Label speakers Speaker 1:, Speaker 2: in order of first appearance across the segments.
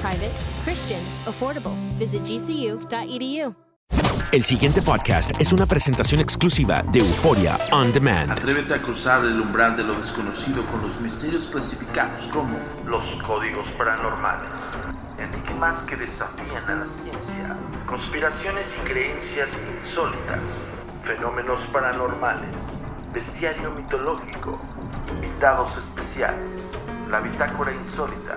Speaker 1: Private, Christian, affordable. Visit gcu.edu.
Speaker 2: El siguiente podcast es una presentación exclusiva de Euforia On Demand.
Speaker 3: Atrévete a cruzar el umbral de lo desconocido con los misterios clasificados como los códigos paranormales, enigmas que desafían a la ciencia, conspiraciones y creencias insólitas, fenómenos paranormales, bestiario mitológico, invitados especiales, la bitácora insólita,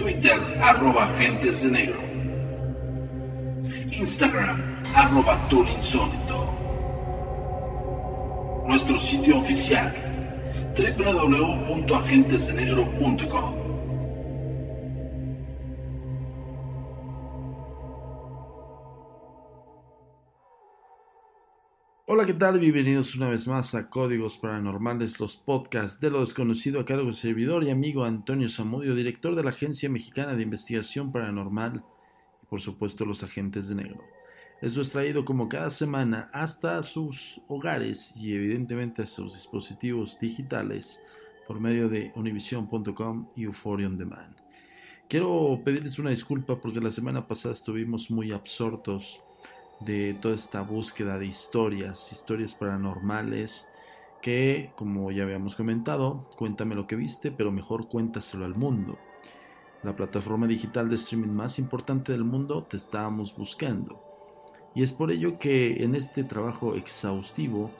Speaker 3: Twitter, arroba agentes de negro. Instagram, arroba Insólito. Nuestro sitio oficial, www.agentesdenegro.com. Hola, ¿qué tal? Bienvenidos una vez más a Códigos Paranormales, los podcasts de lo desconocido a cargo del servidor y amigo Antonio Zamudio, director de la Agencia Mexicana de Investigación Paranormal y por supuesto los agentes de negro. Esto es traído como cada semana hasta sus hogares y evidentemente a sus dispositivos digitales por medio de univision.com y Euphoria On Demand. Quiero pedirles una disculpa porque la semana pasada estuvimos muy absortos de toda esta búsqueda de historias, historias paranormales, que, como ya habíamos comentado, cuéntame lo que viste, pero mejor cuéntaselo al mundo. La plataforma digital de streaming más importante del mundo te estábamos buscando. Y es por ello que en este trabajo exhaustivo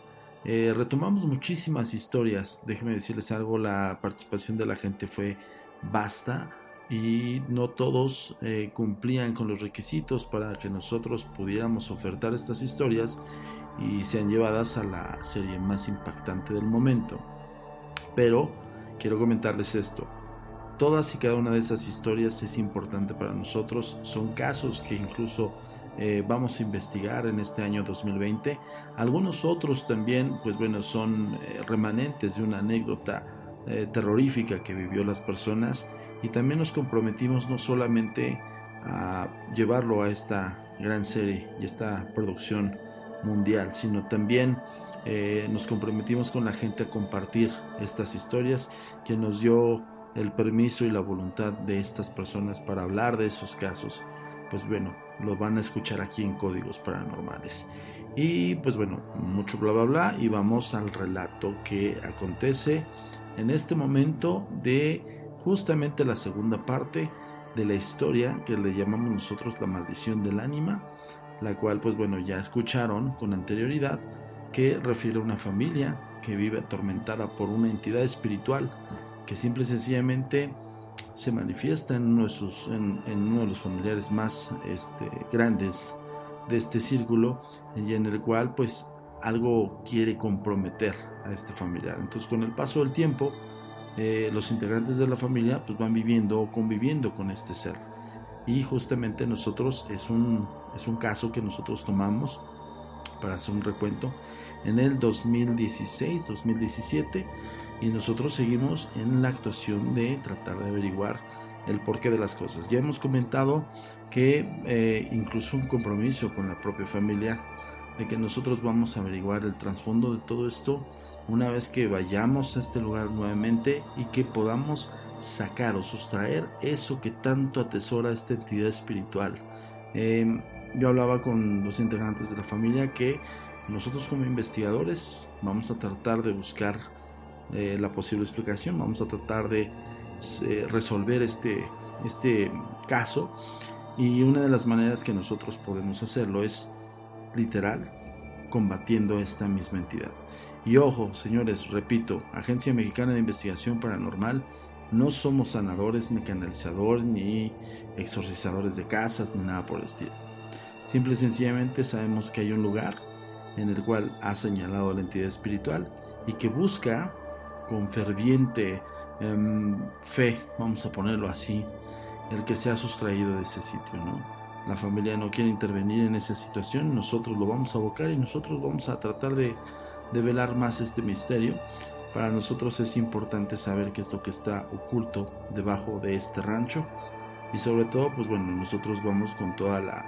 Speaker 3: eh, retomamos muchísimas historias. Déjenme decirles algo, la participación de la gente fue vasta y no todos eh, cumplían con los requisitos para que nosotros pudiéramos ofertar estas historias y sean llevadas a la serie más impactante del momento. Pero quiero comentarles esto. Todas y cada una de esas historias es importante para nosotros. Son casos que incluso eh, vamos a investigar en este año 2020. Algunos otros también, pues bueno, son eh, remanentes de una anécdota terrorífica que vivió las personas y también nos comprometimos no solamente a llevarlo a esta gran serie y esta producción mundial, sino también eh, nos comprometimos con la gente a compartir estas historias que nos dio el permiso y la voluntad de estas personas para hablar de esos casos. pues bueno, lo van a escuchar aquí en Códigos Paranormales. Y pues bueno, mucho bla bla bla y vamos al relato que acontece en este momento de justamente la segunda parte de la historia que le llamamos nosotros la maldición del ánima, la cual pues bueno ya escucharon con anterioridad que refiere a una familia que vive atormentada por una entidad espiritual que simple y sencillamente se manifiesta en uno de, en, uno de los familiares más este, grandes de este círculo y en el cual pues algo quiere comprometer a este familiar. Entonces con el paso del tiempo eh, los integrantes de la familia pues van viviendo o conviviendo con este ser. Y justamente nosotros es un, es un caso que nosotros tomamos para hacer un recuento en el 2016-2017 y nosotros seguimos en la actuación de tratar de averiguar el porqué de las cosas. Ya hemos comentado que eh, incluso un compromiso con la propia familia de que nosotros vamos a averiguar el trasfondo de todo esto una vez que vayamos a este lugar nuevamente y que podamos sacar o sustraer eso que tanto atesora esta entidad espiritual. Em, yo hablaba con los integrantes de la familia que nosotros como investigadores vamos a tratar de buscar eh, la posible explicación, vamos a tratar de eh, resolver este, este caso y una de las maneras que nosotros podemos hacerlo es literal combatiendo esta misma entidad. Y ojo, señores, repito, Agencia Mexicana de Investigación Paranormal, no somos sanadores, ni canalizadores, ni exorcizadores de casas, ni nada por el estilo. Simple y sencillamente sabemos que hay un lugar en el cual ha señalado la entidad espiritual y que busca con ferviente em, fe, vamos a ponerlo así, el que se ha sustraído de ese sitio, ¿no? La familia no quiere intervenir en esa situación, nosotros lo vamos a abocar y nosotros vamos a tratar de, de velar más este misterio. Para nosotros es importante saber qué es lo que está oculto debajo de este rancho y sobre todo, pues bueno, nosotros vamos con toda la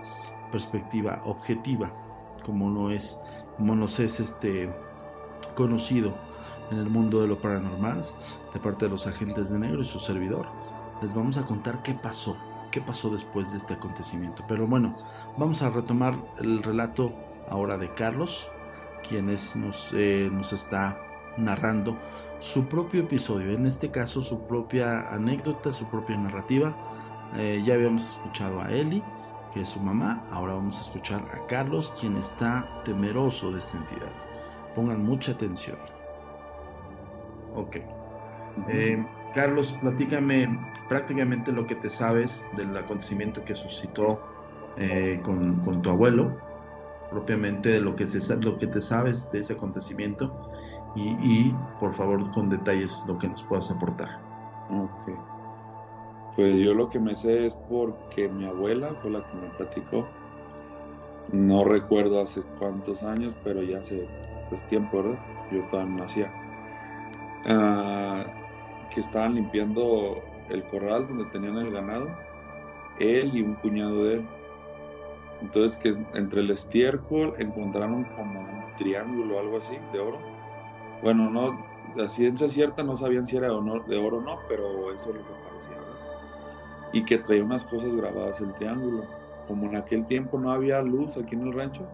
Speaker 3: perspectiva objetiva, como no es, como nos es este conocido en el mundo de lo paranormal de parte de los agentes de negro y su servidor. Les vamos a contar qué pasó, qué pasó después de este acontecimiento. Pero bueno, vamos a retomar el relato ahora de Carlos, quien nos, eh, nos está narrando su propio episodio, en este caso su propia anécdota, su propia narrativa. Eh, ya habíamos escuchado a Eli, que es su mamá, ahora vamos a escuchar a Carlos, quien está temeroso de esta entidad. Pongan mucha atención. Ok. Eh, Carlos, platícame prácticamente lo que te sabes del acontecimiento que suscitó eh, con, tu abuelo, propiamente de lo que, se, lo que te sabes de ese acontecimiento y, por favor con detalles lo que nos puedas aportar.
Speaker 4: Ok. Pues yo lo que me sé es porque mi abuela fue la que me platicó. No recuerdo hace cuántos años, pero ya hace pues tiempo, ¿verdad? Yo todavía nacía Ah, que estaban limpiando el corral donde tenían el ganado, él y un cuñado de él. Entonces que entre el estiércol encontraron como un triángulo o algo así de oro. Bueno, no, la ciencia cierta no sabían si era de oro o no, pero eso es lo que parecía. Y que traía unas cosas grabadas el triángulo. Como en aquel tiempo no había luz aquí en el rancho,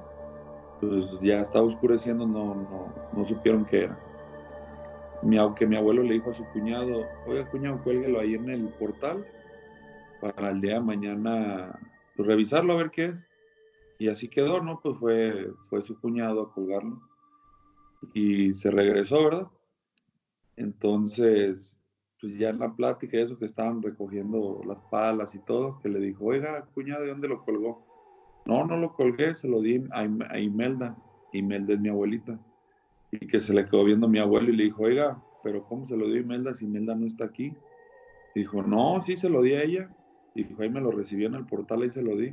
Speaker 4: pues ya estaba oscureciendo, no, no, no supieron qué era aunque mi abuelo le dijo a su cuñado, oiga cuñado, cuélguelo ahí en el portal para el día de mañana revisarlo a ver qué es. Y así quedó, ¿no? Pues fue, fue su cuñado a colgarlo. Y se regresó, ¿verdad? Entonces, pues ya en la plática, eso que estaban recogiendo las palas y todo, que le dijo, oiga, cuñado, ¿de dónde lo colgó? No, no lo colgué, se lo di a, a Imelda. Imelda es mi abuelita y que se le quedó viendo mi abuelo y le dijo, oiga, pero ¿cómo se lo dio Imelda si Imelda no está aquí? Dijo, no, sí se lo di a ella. Dijo, ahí me lo recibió en el portal, y se lo di.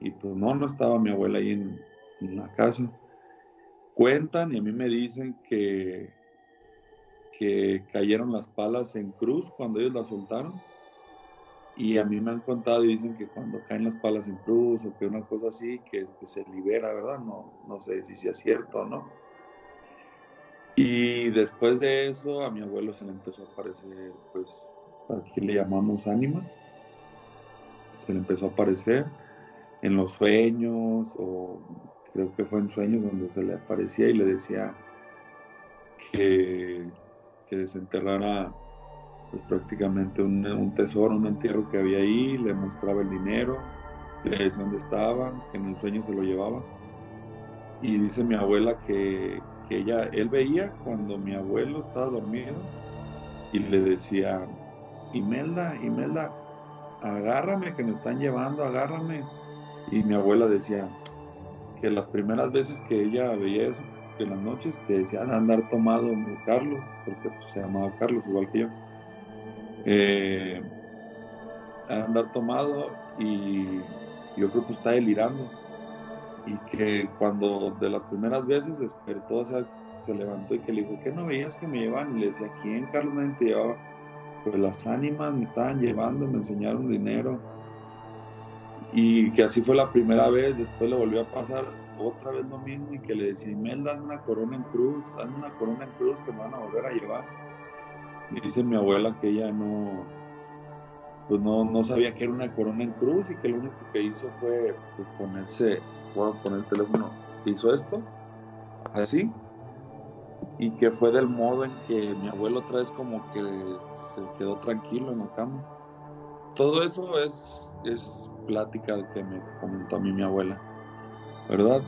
Speaker 4: Y pues no, no estaba mi abuela ahí en, la casa. Cuentan y a mí me dicen que, que cayeron las palas en cruz cuando ellos las soltaron. Y a mí me han contado y dicen que cuando caen las palas en cruz o que una cosa así, que, se libera, ¿verdad? No, no sé si sea cierto o no y después de eso a mi abuelo se le empezó a aparecer, pues, aquí le llamamos ánima. Se le empezó a aparecer. En los sueños o creo que fue en sueños donde se le aparecía y le decía que, que desenterrara pues prácticamente un, tesoro, un entierro que había ahí, le mostraba el dinero, le decía dónde estaba, que en el sueño se lo llevaba. Y dice mi abuela que, que ella, él veía cuando mi abuelo estaba dormido y le decía, Imelda, Imelda, agárrame que me están llevando, agárrame. Y mi abuela decía que las primeras veces que ella veía eso, en las noches, que decía andar tomado Carlos, porque pues, se llamaba Carlos igual que yo. Eh, andar tomado y yo creo que está delirando. Y que cuando de las primeras veces despertó, o sea, se levantó y que le dijo, ¿qué no veías que me llevan? Y le decía, ¿quién Carlos nadie te llevaba? Pues las ánimas me estaban llevando, me enseñaron dinero. Y que así fue la primera vez, después le volvió a pasar otra vez lo mismo y que le decía, Imelda, dan una corona en cruz, dan una corona en cruz que me van a volver a llevar. Y dice mi abuela que ella no, pues no, no sabía que era una corona en cruz y que lo único que hizo fue pues, ponerse, a poner el teléfono, hizo esto, así, y que fue del modo en que mi abuelo otra vez como que se quedó tranquilo en la cama. Todo eso es, es plática que me comentó a mí mi abuela, ¿verdad?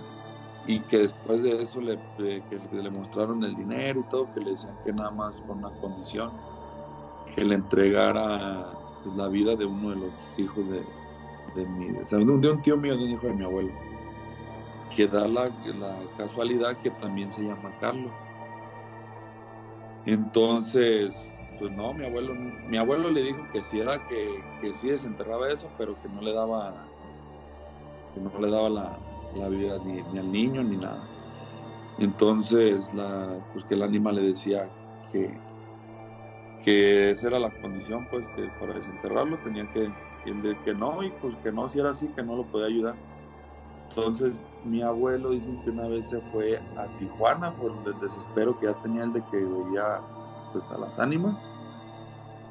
Speaker 4: Y que después de eso le, que le mostraron el dinero y todo, que le decían que nada más con una condición, que le entregara pues, la vida de uno de los hijos de, de mi, o sea, de un tío mío, de un hijo de mi abuelo, que da la, la casualidad que también se llama Carlos entonces, pues no, mi abuelo, mi abuelo le dijo que sí era que, que sí desenterraba eso, pero que no le daba, que no le daba la, vida ni, al niño ni nada. Entonces, la, pues que el ánima le decía que, que esa era la condición, pues que para desenterrarlo tenía que, que, que no, y pues que no, si era así, que no lo podía ayudar. Entonces, mi abuelo dicen que una vez se fue a Tijuana por el desespero que ya tenía el de que veía pues, a las ánimas.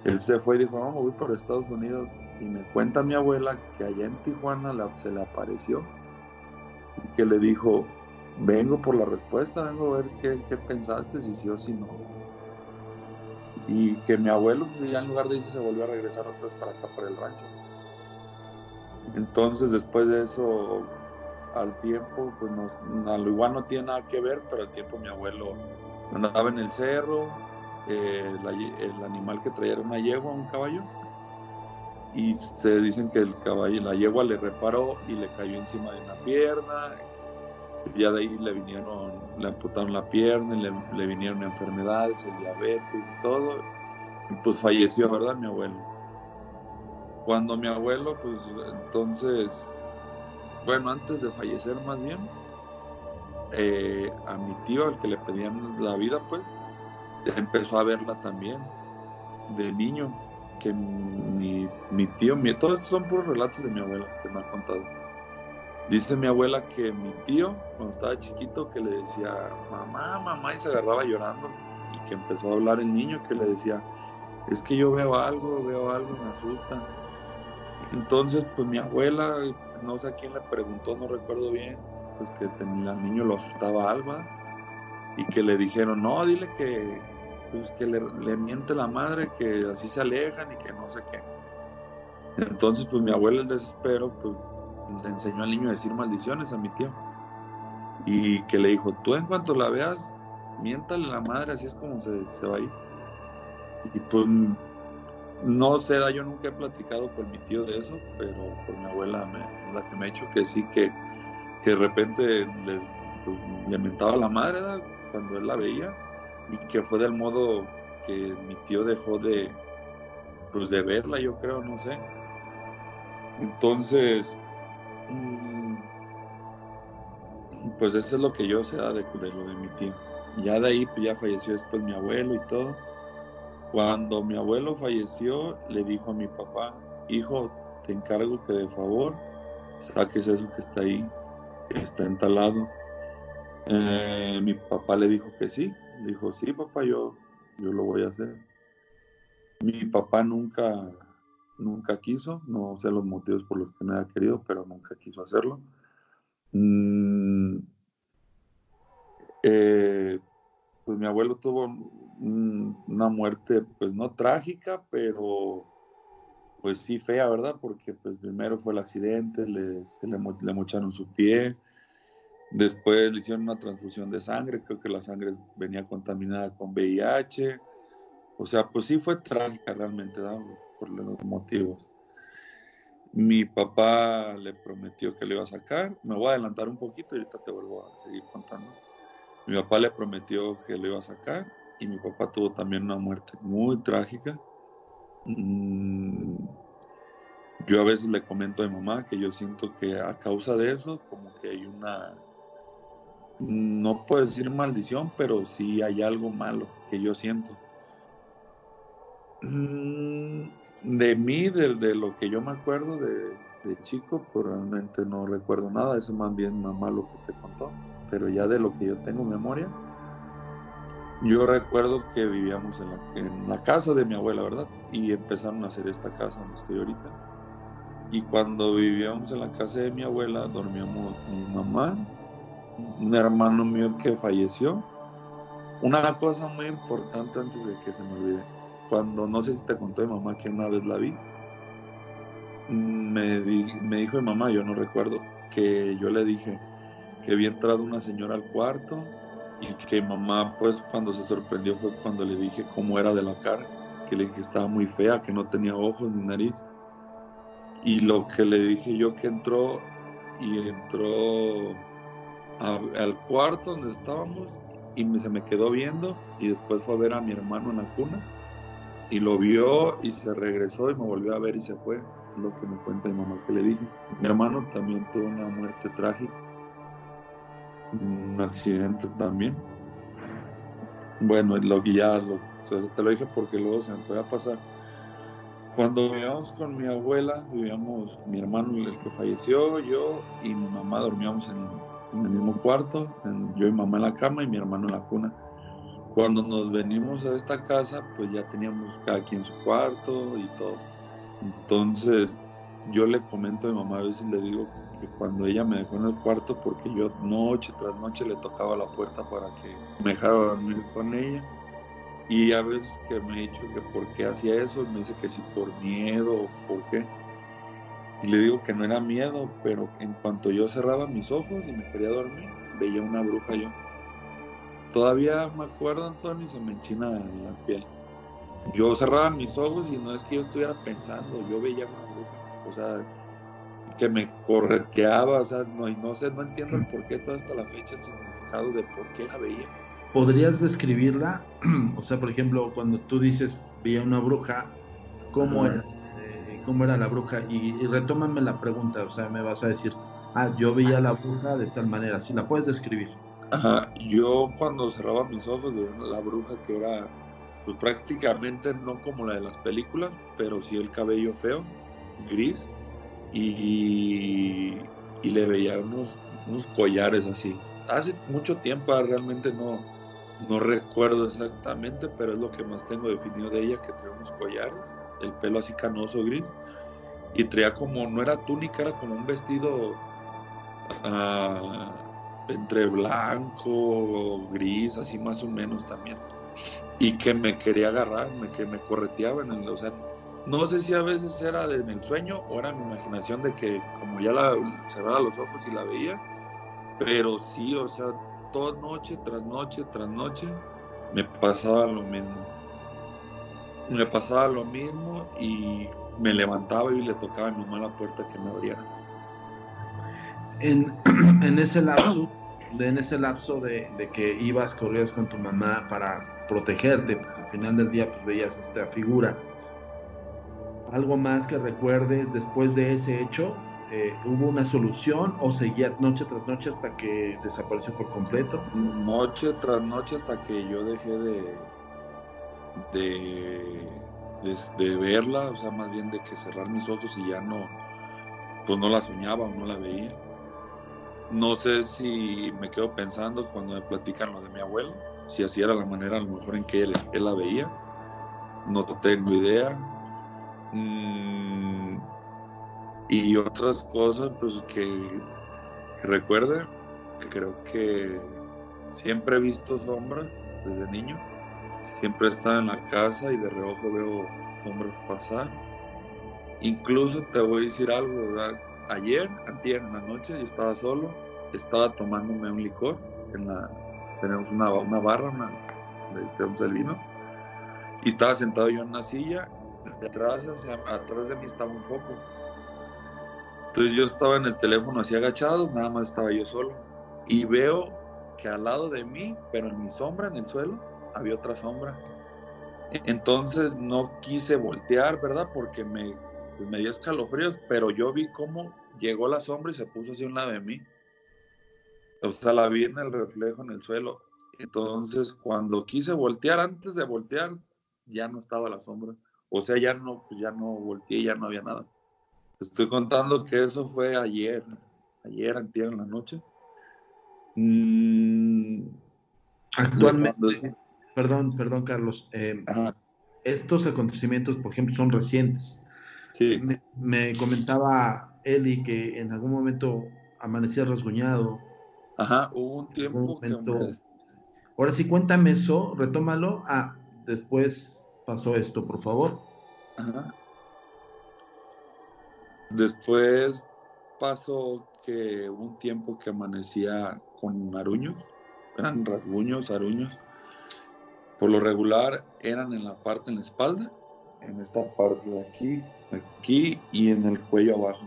Speaker 4: Él se fue y dijo, vamos, voy por Estados Unidos. Y me cuenta mi abuela que allá en Tijuana se le apareció y que le dijo, vengo por la respuesta, vengo a ver qué, qué pensaste, si sí o si no. Y que mi abuelo, pues, ya en lugar de eso, se volvió a regresar otra vez para acá, para el rancho. Entonces, después de eso, al tiempo, pues nos, igual no tiene nada que ver, pero al tiempo mi abuelo andaba en el cerro, el animal que traía era una yegua, un caballo, y se dicen que el caballo, la yegua le reparó y le cayó encima de una pierna, y ya de ahí le vinieron, le amputaron la pierna, le, le vinieron enfermedades, el diabetes y todo, y pues falleció, ¿verdad? Mi abuelo. Cuando mi abuelo, pues entonces bueno, antes de fallecer más bien, eh, a mi tío, al que le pedían la vida, pues, empezó a verla también, de niño, que mi, tío, mi, todos estos son puros relatos de mi abuela que me ha contado. Dice mi abuela que mi tío, cuando estaba chiquito, que le decía, mamá, mamá, y se agarraba llorando, y que empezó a hablar el niño, que le decía, es que yo veo algo, veo algo, me asusta. Entonces, pues mi abuela no sé a quién le preguntó, no recuerdo bien, pues que el niño lo asustaba Alba y que le dijeron, no, dile que, pues que le, miente la madre, que así se alejan y que no sé qué. Entonces, pues mi abuela, el desespero, pues le enseñó al niño a decir maldiciones a mi tío. Y que le dijo, tú en cuanto la veas, miéntale la madre, así es como se, se va a ir. Y pues no sé, yo nunca he platicado con mi tío de eso, pero por mi abuela me, la que me ha dicho que sí, que, de repente le, pues, mentaba la madre cuando él la veía y que fue del modo que mi tío dejó de, pues de verla, yo creo, no sé. Entonces, mm, pues eso es lo que yo sé de, lo de mi tío. Ya de ahí, pues ya falleció después mi abuelo y todo cuando mi abuelo falleció, le dijo a mi papá, hijo, te encargo que de favor saques eso que está ahí, que está entalado. Eh, mi papá le dijo que sí, dijo, sí, papá, yo, yo lo voy a hacer. Mi papá nunca, nunca quiso, no sé los motivos por los que no haya querido, pero nunca quiso hacerlo. Mm, eh, pues mi abuelo tuvo una muerte, pues no trágica, pero pues sí fea, ¿verdad? Porque pues primero fue el accidente, le, le, le mocharon su pie, después le hicieron una transfusión de sangre, creo que la sangre venía contaminada con VIH, o sea, pues sí fue trágica realmente, ¿verdad? Por los motivos. Mi papá le prometió que le iba a sacar, me voy a adelantar un poquito y ahorita te vuelvo a seguir contando. Mi papá le prometió que lo iba a sacar y mi papá tuvo también una muerte muy trágica. Mm, yo a veces le comento a mi mamá que yo siento que a causa de eso, como que hay una, no puedo decir maldición, pero sí hay algo malo que yo siento. Mm, de mí, de, lo que yo me acuerdo de, de, chico, pues realmente no recuerdo nada, eso más bien mamá lo que te contó, pero ya de lo que yo tengo memoria, yo recuerdo que vivíamos en la, en la, casa de mi abuela, ¿verdad? Y empezaron a hacer esta casa donde estoy ahorita. Y cuando vivíamos en la casa de mi abuela, dormíamos mi mamá, un hermano mío que falleció. Una cosa muy importante antes de que se me olvide. Cuando, no sé si te contó mi mamá que una vez la vi, me, me dijo mi mamá, yo no recuerdo, que yo le dije que había entrado una señora al cuarto y que mamá pues cuando se sorprendió fue cuando le dije cómo era de la cara, que le dije que estaba muy fea, que no tenía ojos ni nariz. Y lo que le dije yo que entró y entró al cuarto donde estábamos y se me quedó viendo y después fue a ver a mi hermano en la cuna y lo vio y se regresó y me volvió a ver y se fue. Lo que me cuenta mi mamá que le dije. Mi hermano también tuvo una muerte trágica un accidente también. Bueno, lo ya te lo dije porque luego se me puede pasar. Cuando vivíamos con mi abuela, vivíamos mi hermano el que falleció, yo y mi mamá dormíamos en, el mismo cuarto, yo y mamá en la cama y mi hermano en la cuna. Cuando nos venimos a esta casa, pues ya teníamos cada quien su cuarto y todo. Entonces, yo le comento a mi mamá, a veces le digo que cuando ella me dejó en el cuarto, porque yo noche tras noche le tocaba la puerta para que me dejara dormir con ella. Y a veces que me he dicho que por qué hacía eso, me dice que si por miedo o por qué. Y le digo que no era miedo, pero en cuanto yo cerraba mis ojos y me quería dormir, veía una bruja yo. Todavía me acuerdo, Antonio, se me enchina la piel. Yo cerraba mis ojos y no es que yo estuviera pensando, yo veía una bruja. O sea, que me correteaba, o sea, no, y no sé, no entiendo el por qué todo hasta la fecha, el significado de por qué la veía.
Speaker 3: ¿Podrías describirla? o sea, por ejemplo, cuando tú dices veía una bruja, ¿cómo era? ¿Cómo era la bruja? Y, retómame la pregunta, o sea, me vas a decir, ah, yo veía la bruja de tal manera, si la puedes describir.
Speaker 4: Ajá, yo cuando cerraba mis ojos veía la bruja que era pues prácticamente no como la de las películas, pero sí el cabello feo, gris, y, le veía unos, unos collares así. Hace mucho tiempo ah, realmente no, no recuerdo exactamente, pero es lo que más tengo definido de ella, que traía unos collares, el pelo así canoso gris, y traía como, no era túnica, era como un vestido ah, entre blanco, gris, así más o menos también. Y que me quería agarrar, que me correteaba en el, o sea, no sé si a veces era en el sueño o era mi imaginación de que como ya la cerraba los ojos y la veía, pero sí, o sea, toda noche tras noche tras noche me pasaba lo mismo. Me pasaba lo mismo y me levantaba y le tocaba a mi mamá la puerta que me abriera.
Speaker 3: En, en ese lapso, de, en ese lapso de, de, que ibas, corrías con tu mamá para protegerte, pues al final del día pues veías esta figura ¿Algo más que recuerdes después de ese hecho? Eh, ¿Hubo una solución o seguía noche tras noche hasta que desapareció por completo?
Speaker 4: Noche tras noche hasta que yo dejé de, de, verla, o sea, más bien de que cerrar mis ojos y ya no, pues no la soñaba o no la veía. No sé si me quedo pensando cuando me platican lo de mi abuelo, si así era la manera a lo mejor en que él, él la veía. No tengo idea Mm, y otras cosas, pues que, que recuerde, que creo que siempre he visto sombras desde niño. Siempre he estado en la casa y de reojo veo sombras pasar. Incluso te voy a decir algo, ¿verdad? Ayer, antier en la noche, yo estaba solo, estaba tomándome un licor, en la, tenemos una, una barra, una, tenemos el vino, y estaba sentado yo en una silla, detrás, atrás de mí estaba un foco. Entonces yo estaba en el teléfono así agachado, nada más estaba yo solo, y veo que al lado de mí, pero en mi sombra, en el suelo, había otra sombra. Entonces no quise voltear, ¿verdad? Porque me, pues, me dio escalofríos, pero yo vi cómo llegó la sombra y se puso así a un lado de mí. O sea, la vi en el reflejo en el suelo. Entonces, cuando quise voltear, antes de voltear, ya no estaba la sombra. O sea, ya no, pues, ya no volteé, ya no había nada. Estoy contando que eso fue ayer, ayer, antier en la noche.
Speaker 3: Mm, Actualmente, perdón, perdón, Carlos. Eh, estos acontecimientos, por ejemplo, son recientes.
Speaker 4: Sí.
Speaker 3: Me, comentaba Eli que en algún momento amanecía rasguñado.
Speaker 4: Ajá, hubo un tiempo
Speaker 3: Ahora sí, cuéntame eso, retómalo. Ah, después pasó esto, por favor. Ajá.
Speaker 4: Después pasó que hubo un tiempo que amanecía con aruños, eran rasguños, aruños. Por lo regular eran en la parte en la espalda, en esta parte de aquí, aquí y en el cuello abajo.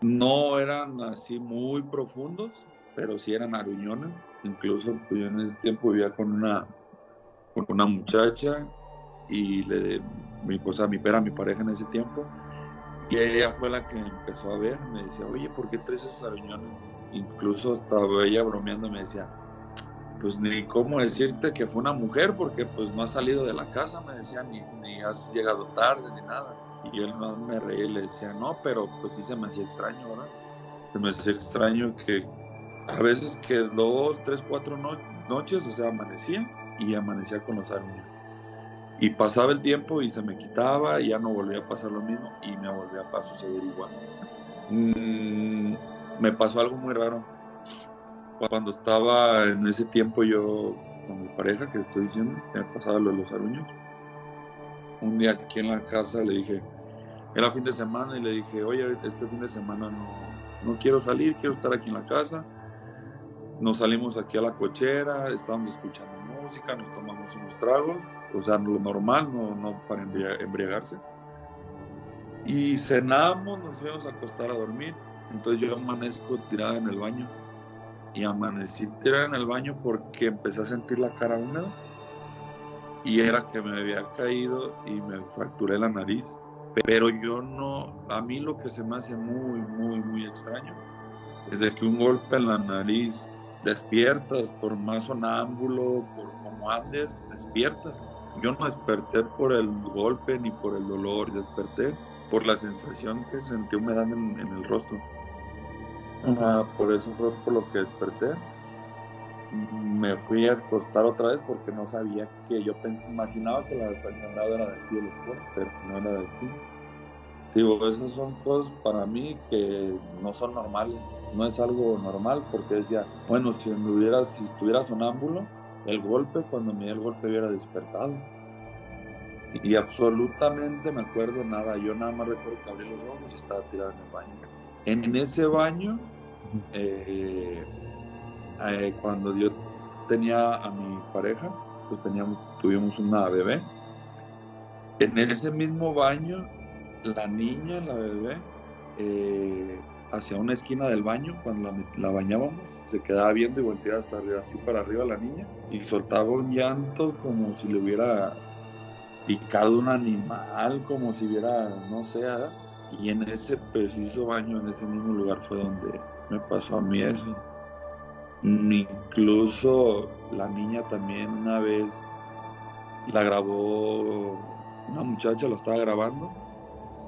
Speaker 4: No eran así muy profundos, pero sí eran aruñones. Incluso pues, yo en ese tiempo vivía con una, con una muchacha y le, mi, cosa, mi pera, mi pareja en ese tiempo. Y ella fue la que empezó a ver, me decía, oye, ¿por qué traes esos aruñones? Incluso estaba ella bromeando me decía, pues ni cómo decirte que fue una mujer porque pues no has salido de la casa, me decía, ni, ni has llegado tarde ni nada. Y él no me reía y le decía, no, pero pues sí se me hacía extraño, ¿verdad? Se me hacía extraño que a veces que dos, tres, cuatro noches, o sea, amanecía y amanecía con los árboles. Y pasaba el tiempo y se me quitaba y ya no volvía a pasar lo mismo y me volvía a suceder igual. Mm, me pasó algo muy raro cuando estaba en ese tiempo yo con mi pareja, que estoy diciendo, que me pasaba lo de los aruños, un día aquí en la casa le dije, era fin de semana y le dije, oye, este fin de semana no, no quiero salir, quiero estar aquí en la casa. Nos salimos aquí a la cochera, estábamos escuchando música, nos tomamos unos tragos, o sea, lo normal, no, no para embriagarse. Y cenamos, nos fuimos a acostar a dormir. Entonces yo amanezco tirada en el baño y amanecí tirada en el baño porque empecé a sentir la cara húmeda y era que me había caído y me fracturé la nariz. Pero yo no, a mí lo que se me hace muy, muy, muy extraño es de que un golpe en la nariz despiertas, por más sonámbulo, por como andes, despiertas. Yo no desperté por el golpe ni por el dolor, desperté por la sensación que sentí humedad en el rostro por eso fue por lo que desperté. Me fui a acostar otra vez porque no sabía que yo imaginaba que la desangrada era de aquí de pero no era de aquí. Digo, esas son cosas para mí que no son normales, no es algo normal porque decía, bueno, si, hubiera, si estuviera sonámbulo, el golpe, cuando me dio el golpe hubiera despertado. Y absolutamente me acuerdo nada, yo nada más recuerdo que abrí los ojos y estaba tirado en el baño. En ese baño, eh, eh, cuando yo tenía a mi pareja, pues teníamos, tuvimos una bebé. En ese mismo baño, la niña, la bebé, eh, hacia una esquina del baño, cuando la, bañábamos, se quedaba viendo y volteaba hasta arriba, así para arriba la niña, y soltaba un llanto como si le hubiera picado un animal, como si hubiera, no sé, y en ese preciso baño, en ese mismo lugar fue donde me pasó a mí eso. Incluso la niña también una vez la grabó, una muchacha la estaba grabando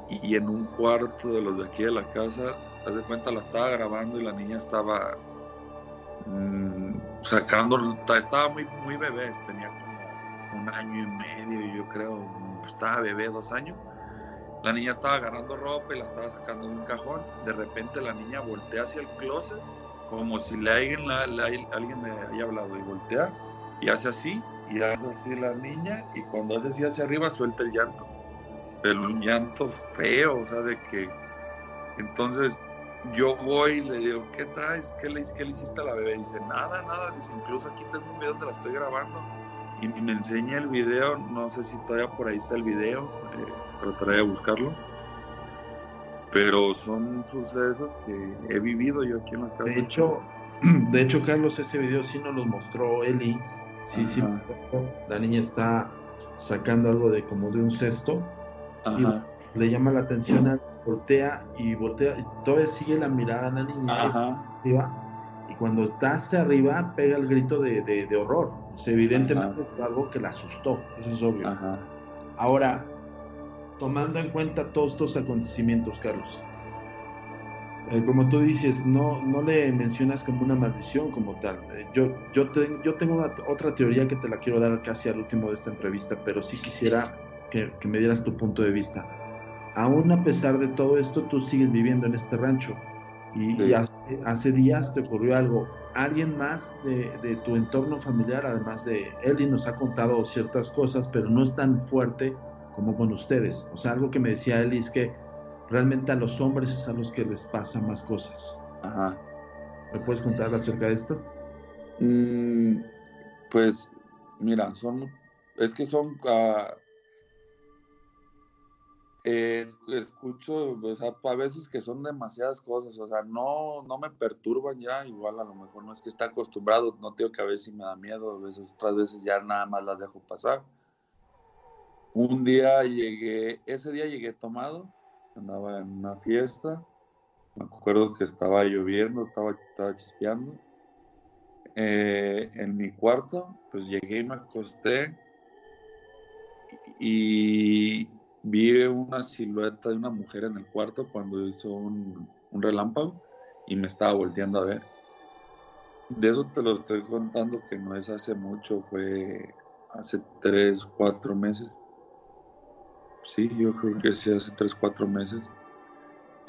Speaker 4: y en un cuarto de los de aquí de la casa, haz de cuenta, la estaba grabando y la niña estaba mm, sacando, estaba muy, muy bebé, tenía como un año y medio, yo creo, estaba bebé dos años La niña estaba agarrando ropa y la estaba sacando de un cajón. De repente la niña voltea hacia el closet, como si le alguien, la, alguien le haya hablado y voltea y hace así, y hace así la niña, y cuando hace así hacia arriba suelta el llanto. Pero un llanto feo, o sea, de que. Entonces yo voy y le digo, ¿qué traes? ¿Qué le, hiciste a la bebé? Dice, nada, nada. Dice, incluso aquí tengo un video donde la estoy grabando. Y me enseña el video, no sé si todavía por ahí está el video, eh, trataré de buscarlo. Pero son sucesos que he vivido yo aquí en la casa.
Speaker 3: De hecho, de hecho Carlos, ese video sí nos lo mostró Eli. Sí, sí, la niña está sacando algo de como de un cesto. Ajá le llama la atención, voltea y voltea, y todavía sigue la mirada a la niña y cuando está hacia arriba pega el grito de, horror. evidentemente es algo que la asustó, eso es obvio. Ahora, tomando en cuenta todos estos acontecimientos, Carlos, eh, como tú dices, no, no le mencionas como una maldición como tal. Eh, yo, yo, yo tengo otra teoría que te la quiero dar casi al último de esta entrevista, pero sí quisiera que, que me dieras tu punto de vista aún a pesar de todo esto, tú sigues viviendo en este rancho. Y, hace, días te ocurrió algo. Alguien más de, tu entorno familiar, además de Eli, nos ha contado ciertas cosas, pero no es tan fuerte como con ustedes. O sea, algo que me decía Eli es que realmente a los hombres es a los que les pasan más cosas. Ajá. ¿Me puedes contar acerca de esto?
Speaker 4: Mm, pues, mira, son, es que son, uh, escucho, o sea, a veces que son demasiadas cosas, o sea, no, no me perturban ya, igual a lo mejor no es que esté acostumbrado, no tengo que a veces me da miedo, a veces, otras veces ya nada más las dejo pasar. Un día llegué, ese día llegué tomado, andaba en una fiesta, me acuerdo que estaba lloviendo, estaba, chispeando. Eh, en mi cuarto, pues llegué y me acosté y vi una silueta de una mujer en el cuarto cuando hizo un, relámpago y me estaba volteando a ver. De eso te lo estoy contando que no es hace mucho, fue hace tres, cuatro meses. Sí, yo creo que sí, hace tres, cuatro meses.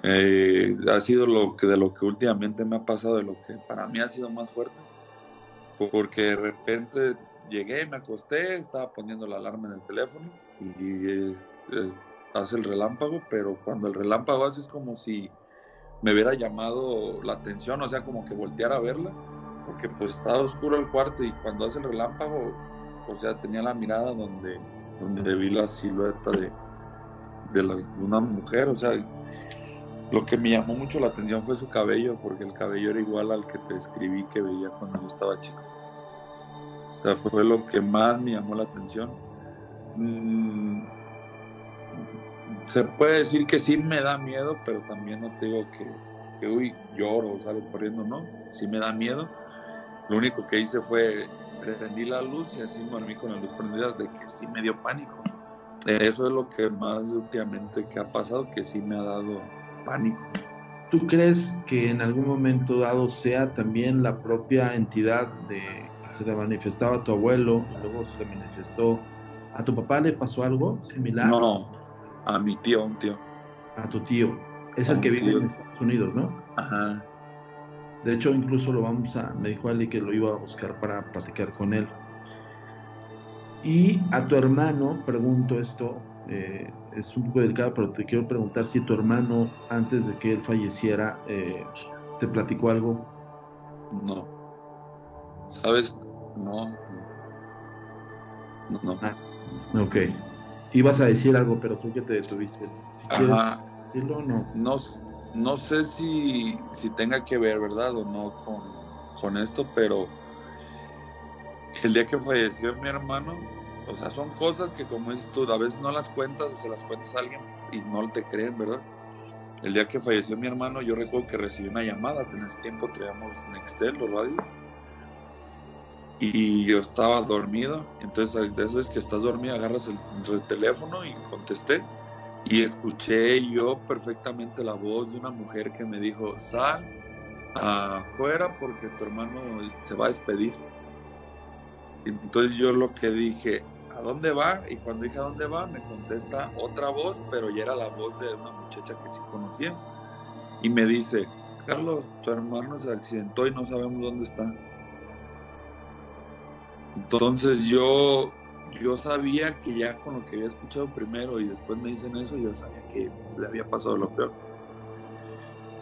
Speaker 4: Eh, ha sido lo que de lo que últimamente me ha pasado, de lo que para mí ha sido más fuerte. Porque de repente llegué, me acosté, estaba poniendo la alarma en el teléfono y eh, eh, hace el relámpago, pero cuando el relámpago hace es como si me hubiera llamado la atención, o sea, como que volteara a verla, porque pues estaba oscuro el cuarto y cuando hace el relámpago, o sea, tenía la mirada donde, donde vi la silueta de, de, una mujer, o sea, lo que me llamó mucho la atención fue su cabello, porque el cabello era igual al que te escribí que veía cuando yo estaba chico. O sea, fue lo que más me llamó la atención. Mm, se puede decir que sí me da miedo, pero también no te digo que, que uy, lloro o salgo corriendo, no, sí me da miedo. Lo único que hice fue prendí la luz y así dormí con la luz prendida de que sí me dio pánico. Eso es lo que más últimamente que ha pasado, que sí me ha dado pánico.
Speaker 3: ¿Tú crees que en algún momento dado sea también la propia entidad de se le manifestaba a tu abuelo, luego se le manifestó a tu papá le pasó algo similar?
Speaker 4: No, no, a mi tío, un tío.
Speaker 3: A tu tío. Es el que vive en Estados Unidos, ¿no?
Speaker 4: Ajá.
Speaker 3: De hecho, incluso lo vamos a. Me dijo Ali que lo iba a buscar para platicar con él. Y a tu hermano, pregunto esto, eh, es un poco delicado, pero te quiero preguntar si tu hermano, antes de que él falleciera, eh, te platicó algo.
Speaker 4: No. ¿Sabes? No. No. no.
Speaker 3: Ah, ok ibas a decir algo, pero tú que te detuviste.
Speaker 4: Ajá. no. no. Sé si, si tenga que ver, ¿verdad? O no con, esto, pero el día que falleció mi hermano, o sea, son cosas que como dices tú, a veces no las cuentas o se las cuentas a alguien y no te creen, ¿verdad? El día que falleció mi hermano, yo recuerdo que recibí una llamada, en ese tiempo traíamos Nextel, los radios, y yo estaba dormido. Entonces, de esas que estás dormido, agarras el, teléfono y contesté. Y escuché yo perfectamente la voz de una mujer que me dijo: Sal afuera porque tu hermano se va a despedir. Entonces, yo lo que dije, ¿a dónde va? Y cuando dije, ¿a dónde va? Me contesta otra voz, pero ya era la voz de una muchacha que sí conocía. Y me dice, Carlos, tu hermano se accidentó y no sabemos dónde está. Entonces yo, yo sabía que ya con lo que había escuchado primero y después me dicen eso, yo sabía que le había pasado lo peor.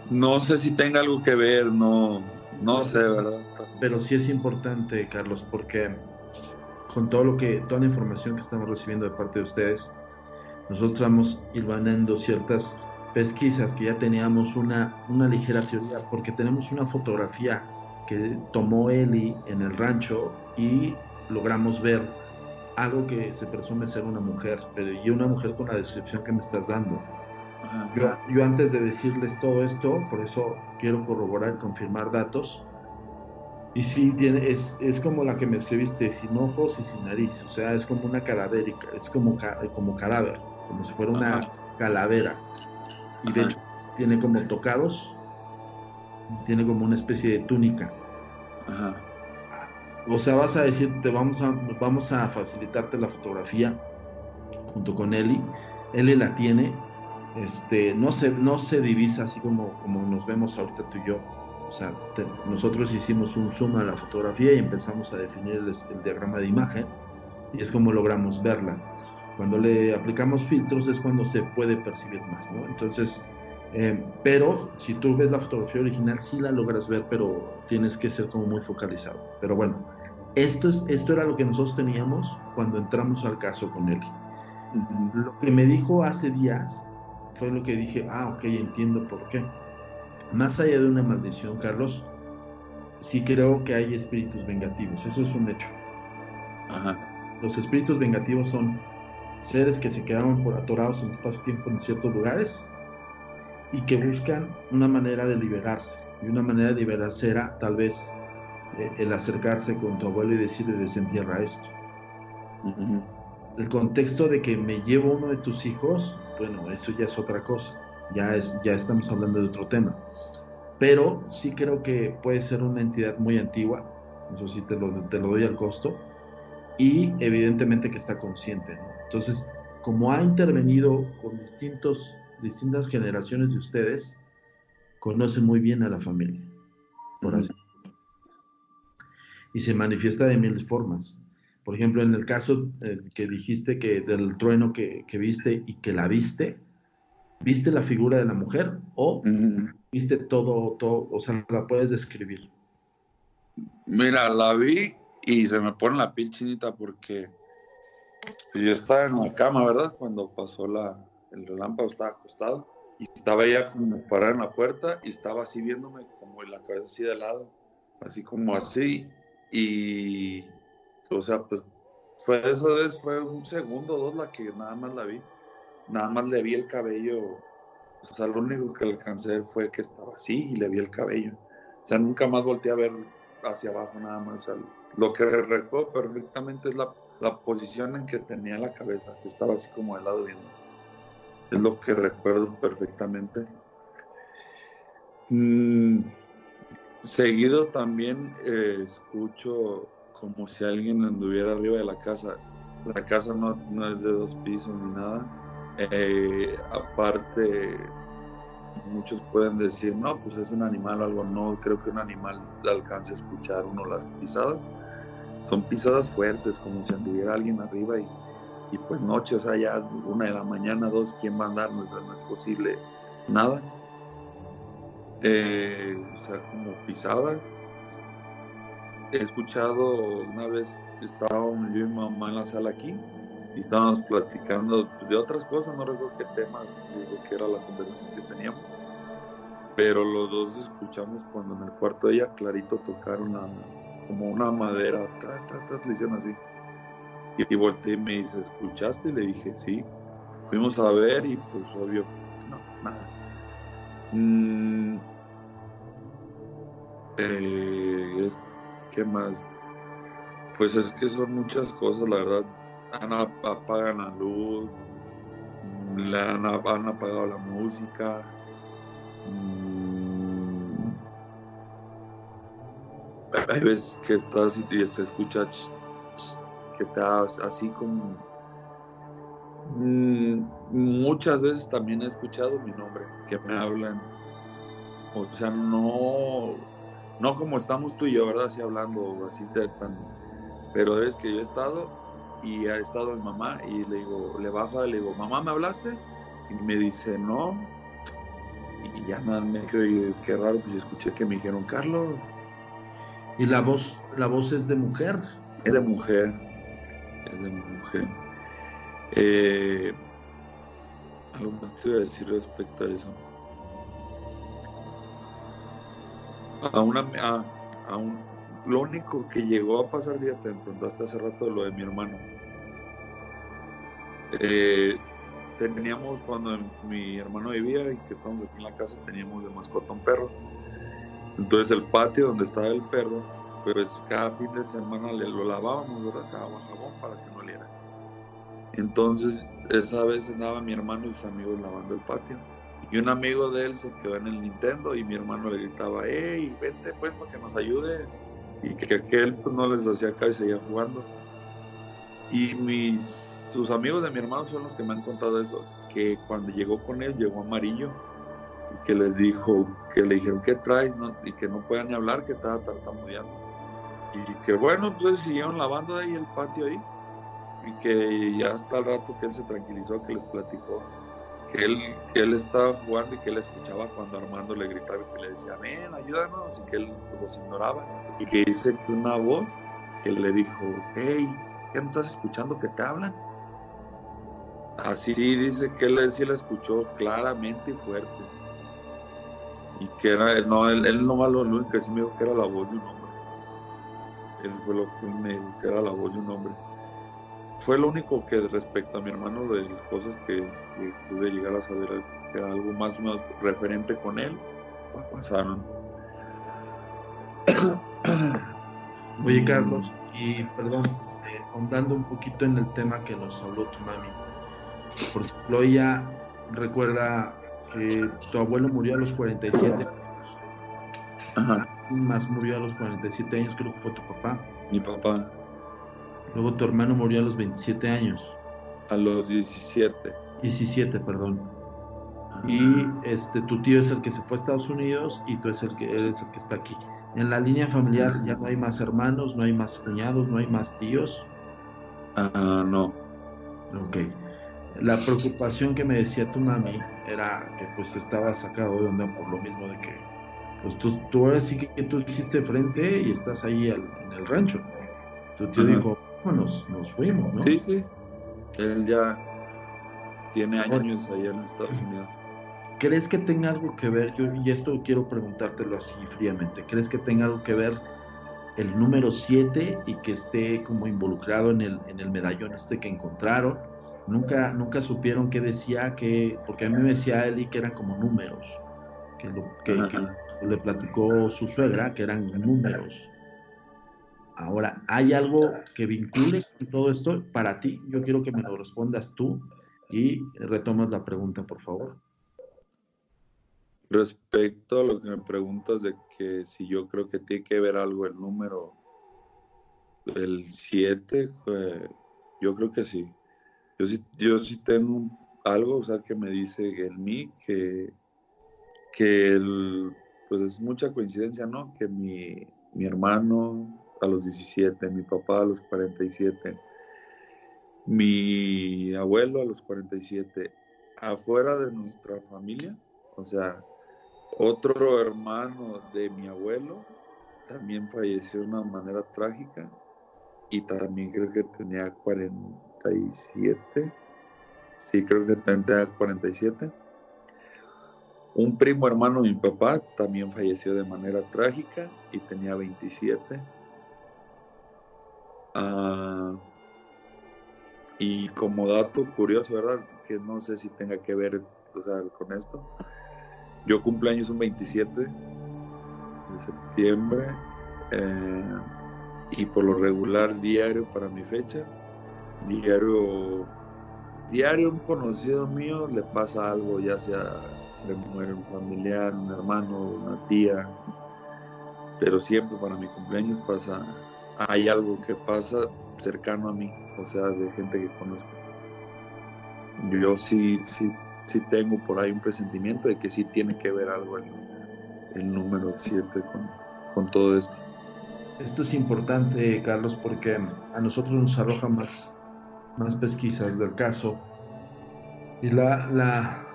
Speaker 4: No sé si tenga algo que ver, no, no sé, ¿verdad?
Speaker 3: Pero sí es importante, Carlos, porque con todo lo que, toda la información que estamos recibiendo de parte de ustedes, nosotros vamos ilvanando ciertas pesquisas que ya teníamos una, una ligera teoría, porque tenemos una fotografía que tomó Eli en el rancho y logramos ver algo que se presume ser una mujer, pero y una mujer con la descripción que me estás dando. Yo, yo, antes de decirles todo esto, por eso quiero corroborar y confirmar datos. Y sí, tiene, es, es como la que me escribiste, sin ojos y sin nariz. O sea, es como una cadavérica, es como, como cadáver, como si fuera una calavera. Y de hecho, tiene como tocados, tiene como una especie de túnica. Ajá. O sea, vas a decir, te vamos a, vamos a facilitarte la fotografía junto con Eli. Eli la tiene, este, no se, no se divisa así como, como nos vemos ahorita tú y yo. O sea, nosotros hicimos un zoom a la fotografía y empezamos a definir el, el, diagrama de imagen y es como logramos verla. Cuando le aplicamos filtros es cuando se puede percibir más, ¿no? Entonces, eh, pero si tú ves la fotografía original sí la logras ver, pero tienes que ser como muy focalizado. Pero bueno, esto, es, esto era lo que nosotros teníamos cuando entramos al caso con él. Lo que me dijo hace días fue lo que dije, ah, ok, entiendo por qué. Más allá de una maldición, Carlos, sí creo que hay espíritus vengativos, eso es un hecho. Los espíritus vengativos son seres que se quedaron por atorados en espacio-tiempo en ciertos lugares y que buscan una manera de liberarse. Y una manera de liberarse era tal vez eh, el acercarse con tu abuelo y decirle desentierra esto. El contexto de que me llevo uno de tus hijos, bueno, eso ya es otra cosa. Ya, es, ya estamos hablando de otro tema. Pero sí creo que puede ser una entidad muy antigua, eso sí te lo, te lo doy al costo, y evidentemente que está consciente. Entonces, como ha intervenido con distintos distintas generaciones de ustedes conocen muy bien a la familia, por así Y se manifiesta de mil formas. Por ejemplo, en el caso eh, que dijiste que del trueno que, viste y que la viste, ¿viste la figura de la mujer o viste todo, todo, o sea, la puedes describir?
Speaker 4: Mira, la vi y se me pone la piel chinita porque yo estaba en la cama, ¿verdad? Cuando pasó la, el relámpago estaba acostado y estaba ella como parada en la puerta y estaba así viéndome como la cabeza así de lado, así como así. Y o sea, pues fue esa vez, fue un segundo o dos la que nada más la vi, nada más le vi el cabello, o sea, lo único que alcancé fue que estaba así y le vi el cabello, o sea, nunca más volteé a ver hacia abajo nada más, lo que recuerdo perfectamente es la, la posición en que tenía la cabeza, que estaba así como de lado viendo es lo que recuerdo perfectamente. Mm, seguido también eh, escucho como si alguien anduviera arriba de la casa. La casa no, es de dos pisos ni nada. Eh, aparte, muchos pueden decir, no, pues es un animal o algo. No, creo que un animal alcance a escuchar uno las pisadas. Son pisadas fuertes, como si anduviera alguien arriba y y pues noche, o sea, ya una de la mañana, dos, ¿quién va a andar? No, es posible nada. Eh, o sea, como pisada. He escuchado una vez, estábamos yo y mi mamá en la sala aquí y estábamos platicando de otras cosas, no recuerdo qué tema, digo que era la conversación que teníamos. Pero los dos escuchamos cuando en el cuarto de ella clarito tocaron una, como una madera, atrás, atrás, atrás, le hicieron así y volteé y me dice, ¿escuchaste? Le dije, sí. Fuimos a ver y pues obvio, no, nada. Mm, eh, ¿Qué más? Pues es que son muchas cosas, la verdad. Han, apagan la luz, le han, apagado la música. Mm, hay veces que estás y se escucha que te así como mm, muchas veces también he escuchado mi nombre, que me hablan, o sea, no, no como estamos tú y yo, ¿verdad? Así hablando, así tan, pero es que yo he estado y ha estado mi mamá y le digo, le baja, le digo, mamá, ¿me hablaste? Y me dice, no. Y ya nada, me dijo, qué raro, pues escuché que me dijeron, Carlos.
Speaker 3: ¿Y la voz, la voz es de mujer?
Speaker 4: Es de mujer, es de mujer. Eh, algo más te iba a decir respecto a eso. A una, a, a un, lo único que llegó a pasar, fíjate, hasta hace rato lo de mi hermano. Eh, teníamos, cuando mi hermano vivía y que estábamos aquí en la casa, teníamos de mascota un perro. Entonces el patio donde estaba el perro, pues cada fin de semana le lo lavábamos, ¿verdad? Cada jabón para que no oliera. Entonces esa vez andaba mi hermano y sus amigos lavando el patio. Y un amigo de él se quedó en el Nintendo y mi hermano le gritaba, ¡Ey, vente pues para que nos ayudes! Y que aquel pues, no les hacía caso y seguía jugando. Y mis sus amigos de mi hermano son los que me han contado eso, que cuando llegó con él llegó amarillo y que les dijo, que le dijeron, ¿qué traes? y que no podían ni hablar, que estaba tartamudeando. Y que bueno, pues siguieron lavando ahí el patio ahí y que ya hasta el rato que él se tranquilizó, que les platicó, que él, que él estaba jugando y que él escuchaba cuando Armando le gritaba y que le decía, ven, ayúdanos, y que él los ignoraba. Y que dice que una voz que le dijo, hey, ¿qué no estás escuchando que te hablan? Así dice que él sí la escuchó claramente y fuerte. Y que era, no, él, él nomás lo único que sí me dijo que era la voz de un hombre. Él fue lo que me que era la voz de un hombre. Fue lo único que respecto a mi hermano de cosas que, pude llegar a saber que era algo más menos referente con él, pues, pasaron.
Speaker 3: Oye Carlos, y perdón, eh, ahondando un poquito en el tema que nos habló tu mami por ejemplo, ella recuerda que tu abuelo murió a los 47 años. Ajá. Más murió a los 47 años, creo que fue tu papá.
Speaker 4: Mi papá.
Speaker 3: Luego tu hermano murió a los 27 años.
Speaker 4: A los 17.
Speaker 3: 17, perdón. Y este tu tío es el que se fue a Estados Unidos y tú es el que eres el que está aquí. En la línea familiar ya no hay más hermanos, no hay más cuñados, no hay más tíos.
Speaker 4: Ah, no.
Speaker 3: Ok la preocupación que me decía tu mami era que pues estaba sacado de onda por lo mismo de que pues tú, tú ahora sí que tú hiciste frente y estás ahí en el rancho. Tu tío dijo, nos fuimos, ¿no?
Speaker 4: Sí, sí. Él ya tiene años allá en Estados Unidos.
Speaker 3: ¿Crees que tenga algo que ver? Yo, y esto quiero preguntártelo así fríamente. ¿Crees que tenga algo que ver el número 7 y que esté como involucrado en el, en el medallón este que encontraron? Nunca, nunca supieron qué decía, que, porque a mí me decía Eli que eran como números, que, le platicó su suegra, que eran números. Ahora, ¿hay algo que vincule con todo esto para ti? Yo quiero que me lo respondas tú y retomas la pregunta, por favor.
Speaker 4: Respecto a lo que me preguntas de que si yo creo que tiene que ver algo el número, el 7, yo creo que sí. Yo sí, yo sí tengo algo, o sea, que me dice en mí que, que el, pues es mucha coincidencia, ¿no? Que mi, mi hermano a los 17, mi papá a los 47, mi abuelo a los 47, afuera de nuestra familia, o sea, otro hermano de mi abuelo también falleció de una manera trágica y también creo que tenía 40 47. Sí, creo que tenía 47. Un primo hermano de mi papá también falleció de manera trágica y tenía 27. Ah, y como dato curioso, ¿verdad? Que no sé si tenga que ver con esto. Yo cumpleaños un 27 de septiembre eh, y por lo regular diario para mi fecha diario, diario un conocido mío le pasa algo, ya sea se le muere un familiar, un hermano, una tía, pero siempre para mi cumpleaños pasa hay algo que pasa cercano a mí, o sea, de gente que conozco. Yo sí, sí, sí tengo por ahí un presentimiento de que sí tiene que ver algo el, el número 7 con, con todo esto.
Speaker 3: Esto es importante, Carlos, porque a nosotros nos arroja más, más pesquisas del caso. Y la, la,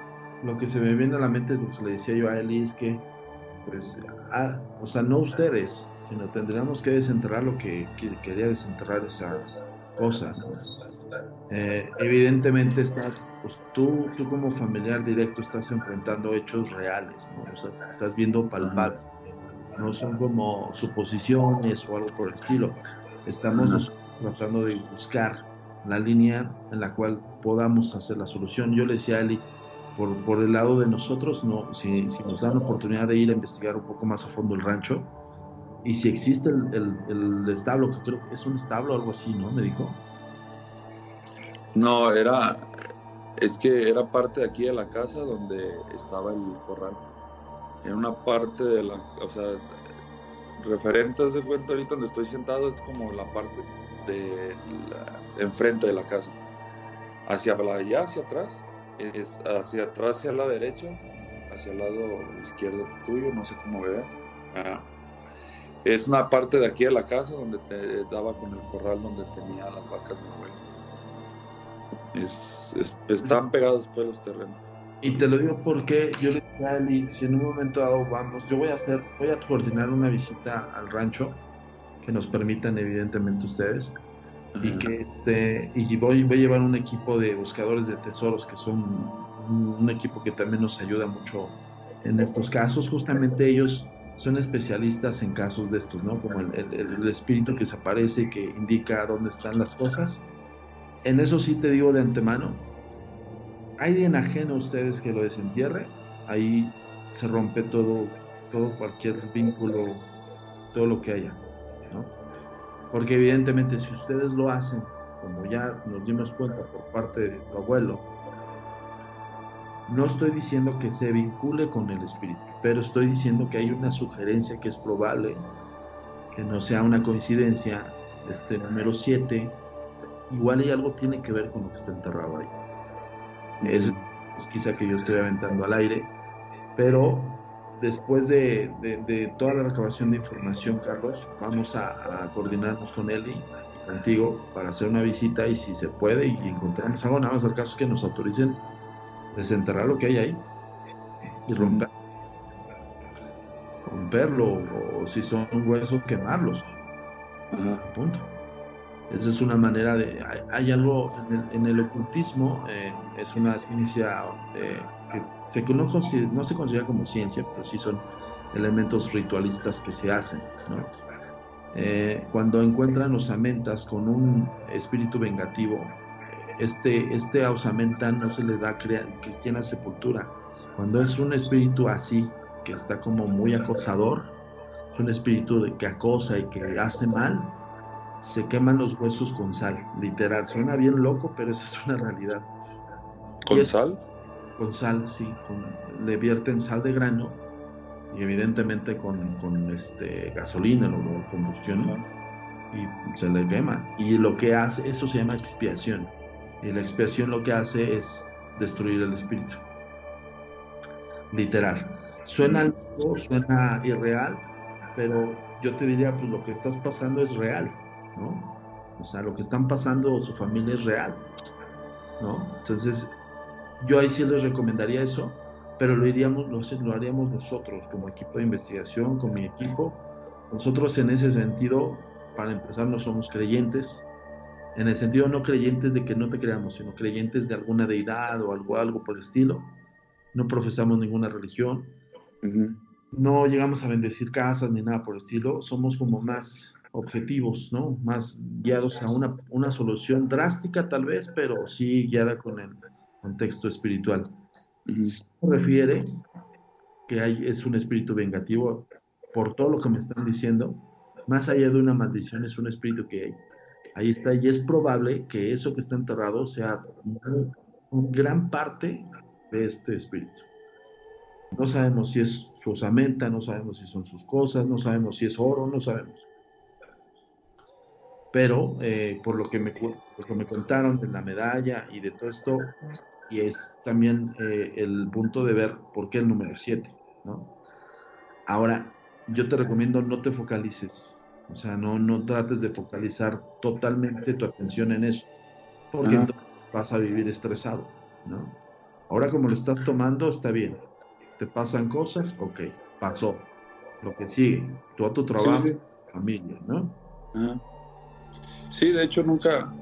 Speaker 3: lo que se me viene a la mente, pues le decía yo a Eli, es que, pues, o sea, no ustedes, sino tendríamos que desenterrar lo que, quería desenterrar esa cosa. Eh, evidentemente estás, pues tú, tú como familiar directo estás enfrentando hechos reales, ¿no? O sea, estás viendo palpable, no son como suposiciones o algo por el estilo. Estamos tratando de buscar la línea en la cual podamos hacer la solución. Yo le decía a Eli, por, por el lado de nosotros, no, si, nos dan la oportunidad de ir a investigar un poco más a fondo el rancho, y si existe el, el, establo, que creo que es un establo o algo así, ¿no? Me dijo.
Speaker 4: No, era, es que era parte de aquí de la casa donde estaba el corral. En una parte de la, o sea, referente de cuenta ahorita donde estoy sentado es como la parte de la, enfrente de la casa. Hacia allá, hacia atrás, es hacia atrás, hacia la derecha, hacia el lado izquierdo tuyo, no sé cómo veas. Ah es una parte de aquí de la casa donde te daba con el corral donde tenía las vacas mi abuelo. Es, están pegados pues los terrenos.
Speaker 3: Y te lo digo porque yo le dije a Eli, si en un momento dado vamos, yo voy a hacer, voy a coordinar una visita al rancho que nos permitan evidentemente ustedes y que este, y voy, voy a llevar un equipo de buscadores de tesoros que son un equipo que también nos ayuda mucho en estos casos. Justamente ellos son especialistas en casos de estos, ¿no? Como el, espíritu que se aparece y que indica dónde están las cosas. En eso sí te digo de antemano, hay de ajeno a ustedes que lo desentierre, ahí se rompe todo, todo cualquier vínculo, todo lo que haya, ¿no? Porque evidentemente si ustedes lo hacen, como ya nos dimos cuenta por parte de tu abuelo, no estoy diciendo que se vincule con el espíritu, pero estoy diciendo que hay una sugerencia que es probable, que no sea una coincidencia, este número 7, igual hay algo tiene que ver con lo que está enterrado ahí. Es, quizá que yo estoy aventando al aire, pero después de, toda la recabación de información, Carlos, vamos a, coordinarnos con él y contigo para hacer una visita y si se puede y encontramos algo, nada más al caso que nos autoricen desenterrar lo que hay ahí y romper, romperlo o si son huesos quemarlos. Punto. Esa es una manera de... Hay, algo en el, ocultismo, eh, es una ciencia eh, que se, no, no se considera como ciencia, pero sí son elementos ritualistas que se hacen. Eh, cuando encuentran osamentas con un espíritu vengativo, este, este ausamenta no se le da cristiana sepultura. Cuando es un espíritu así, que está como muy acosador, es un espíritu de que acosa y que hace mal, se queman los huesos con sal, literal. Suena bien loco, pero esa es una realidad.
Speaker 4: ¿Con sal?
Speaker 3: Con sal, sí. le vierten sal de grano y evidentemente con, con este, gasolina o combustión y se le quema. Y lo que hace, eso se llama expiación. Y la expiación lo que hace es destruir el espíritu. Literal. Suena suena irreal, pero yo te diría, pues lo que estás pasando es real, ¿no? O sea, lo que están pasando su familia es real, ¿no? Entonces, yo ahí sí les recomendaría eso, pero lo, iríamos, lo, lo haríamos nosotros como equipo de investigación, con mi equipo. Nosotros en ese sentido, para empezar, no somos creyentes, en el sentido no creyentes de que no te creamos, sino creyentes de alguna deidad o algo, algo por el estilo. No profesamos ninguna religión. No llegamos a bendecir casas ni nada por el estilo. Somos como más objetivos, ¿no? Más guiados a una, una solución drástica tal vez, pero sí guiada con el contexto espiritual. Se refiere que hay, es un espíritu vengativo por todo lo que me están diciendo. Más allá de una maldición, es un espíritu que Ahí está, y es probable que eso que está enterrado sea una gran parte de este espíritu. No sabemos si es su osamenta, no sabemos si son sus cosas, no sabemos si es oro, no sabemos. pero eh, por, lo que me, por me contaron de la medalla y de todo esto, y es también eh, el punto de ver por qué el número 7, ¿no? Ahora, yo te recomiendo no te focalices, o sea, no, no trates de focalizar totalmente tu atención en eso, porque entonces vas a vivir estresado, ¿no? Ahora como lo estás tomando, está bien. Te pasan cosas, ok, pasó. Lo que sigue, tú a tu trabajo, familia, ¿no?
Speaker 4: Sí, de hecho nunca,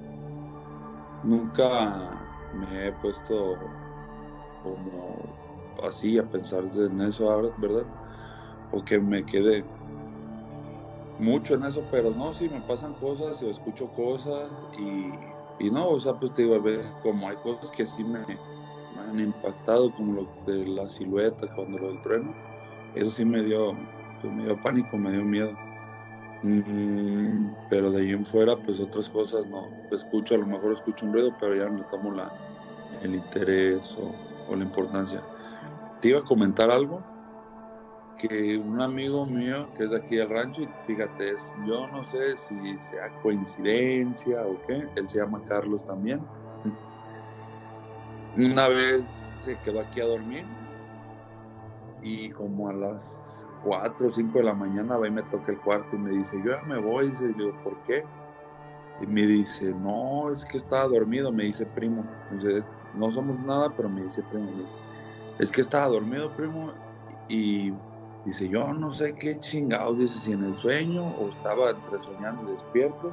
Speaker 4: nunca me he puesto como así a pensar en eso ahora, ¿verdad? O que me quede mucho en eso, pero no, sí me pasan cosas o escucho cosas y, no, o sea, pues te digo, a ver, como hay cosas que sí me, han impactado, como lo de la silueta cuando lo del trueno, eso sí me dio, pues me dio pánico, me dio miedo. Mm, pero de ahí en fuera, pues otras cosas no. Escucho, a lo mejor escucho un ruido, pero ya no tomo la, el interés o, la importancia. Te iba a comentar algo que un amigo mío que es de aquí del rancho, y fíjate, es, yo no sé si sea coincidencia o qué, él se llama Carlos también. Una vez se quedó aquí a dormir y como a las 4 o 5 de la mañana va y me toca el cuarto y me dice, yo ya me voy, y yo digo, ¿por qué? Y me dice, no, es que estaba dormido, me dice primo. Dice, no somos nada, pero me dice primo, es que estaba dormido, primo, y dice, yo no sé qué chingados, dice, si en el sueño o estaba entre soñando y despierto.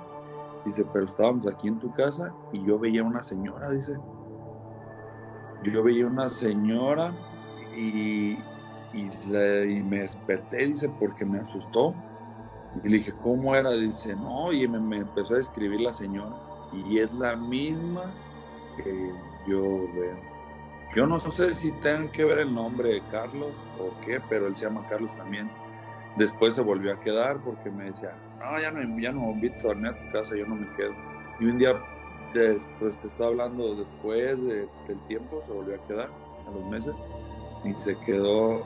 Speaker 4: Dice, pero estábamos aquí en tu casa y yo veía una señora, dice. Yo veía una señora y, y, me desperté, dice, porque me asustó. Y le dije, ¿cómo era? Dice, no, y me, empezó a describir la señora. Y es la misma que yo veo. Yo no sé si tengan que ver el nombre de Carlos o qué, pero él se llama Carlos también. Después se volvió a quedar porque me decía, no, ya no, ya no invites a dormir a tu casa, yo no me quedo. Y un día, pues te estaba hablando después del tiempo, se volvió a quedar, a los meses, y se quedó